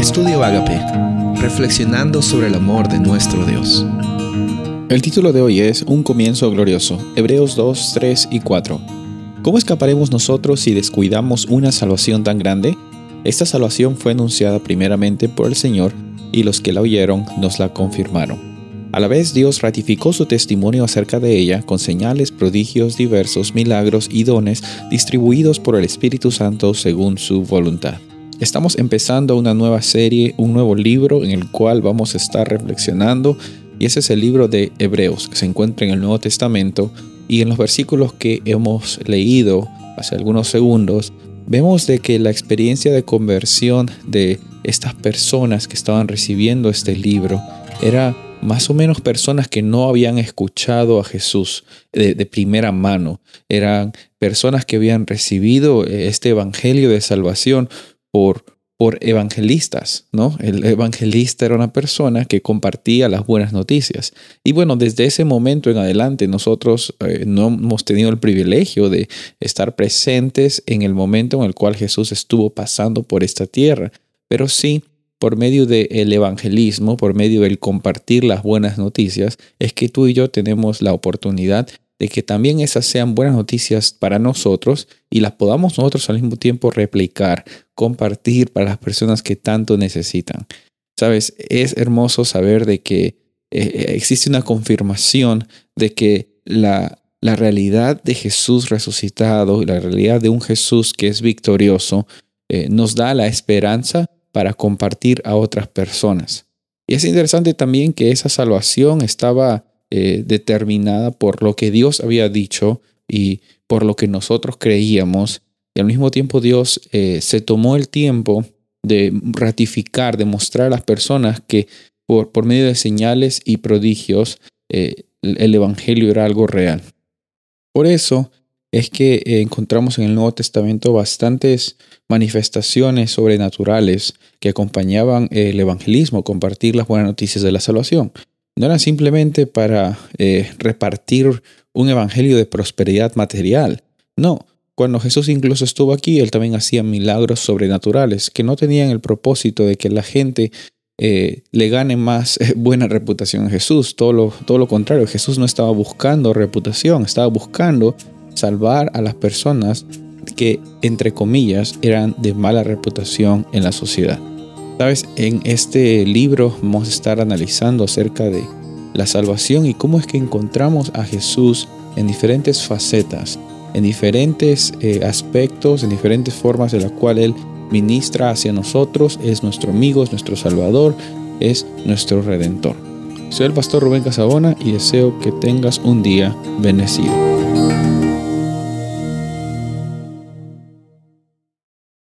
Estudio Agape, reflexionando sobre el amor de nuestro Dios. El título de hoy es Un comienzo glorioso, Hebreos 2, 3 y 4. ¿Cómo escaparemos nosotros si descuidamos una salvación tan grande? Esta salvación fue anunciada primeramente por el Señor y los que la oyeron nos la confirmaron. A la vez Dios ratificó su testimonio acerca de ella con señales, prodigios, diversos milagros y dones distribuidos por el Espíritu Santo según su voluntad. Estamos empezando una nueva serie, un nuevo libro en el cual vamos a estar reflexionando y ese es el libro de Hebreos que se encuentra en el Nuevo Testamento y en los versículos que hemos leído hace algunos segundos vemos de que la experiencia de conversión de estas personas que estaban recibiendo este libro era más o menos personas que no habían escuchado a Jesús de, primera mano. Eran personas que habían recibido eh, este evangelio de salvación por, por evangelistas, ¿no? El evangelista era una persona que compartía las buenas noticias. Y bueno, desde ese momento en adelante nosotros eh, no hemos tenido el privilegio de estar presentes en el momento en el cual Jesús estuvo pasando por esta tierra, pero sí por medio del evangelismo, por medio del compartir las buenas noticias, es que tú y yo tenemos la oportunidad de que también esas sean buenas noticias para nosotros y las podamos nosotros al mismo tiempo replicar, compartir para las personas que tanto necesitan. Sabes, es hermoso saber de que eh, existe una confirmación de que la, la realidad de Jesús resucitado, la realidad de un Jesús que es victorioso, eh, nos da la esperanza para compartir a otras personas. Y es interesante también que esa salvación estaba eh, determinada por lo que Dios había dicho y por lo que nosotros creíamos. Y al mismo tiempo Dios eh, se tomó el tiempo de ratificar, de mostrar a las personas que por, por medio de señales y prodigios eh, el Evangelio era algo real. Por eso es que encontramos en el Nuevo Testamento bastantes manifestaciones sobrenaturales que acompañaban el evangelismo, compartir las buenas noticias de la salvación. No eran simplemente para eh, repartir un evangelio de prosperidad material. No, cuando Jesús incluso estuvo aquí, él también hacía milagros sobrenaturales que no tenían el propósito de que la gente eh, le gane más eh, buena reputación a Jesús. Todo lo, todo lo contrario, Jesús no estaba buscando reputación, estaba buscando salvar a las personas que, entre comillas, eran de mala reputación en la sociedad. Sabes, en este libro vamos a estar analizando acerca de la salvación y cómo es que encontramos a Jesús en diferentes facetas, en diferentes eh, aspectos, en diferentes formas de la cual Él ministra hacia nosotros, es nuestro amigo, es nuestro Salvador, es nuestro Redentor. Soy el pastor Rubén Casabona y deseo que tengas un día bendecido.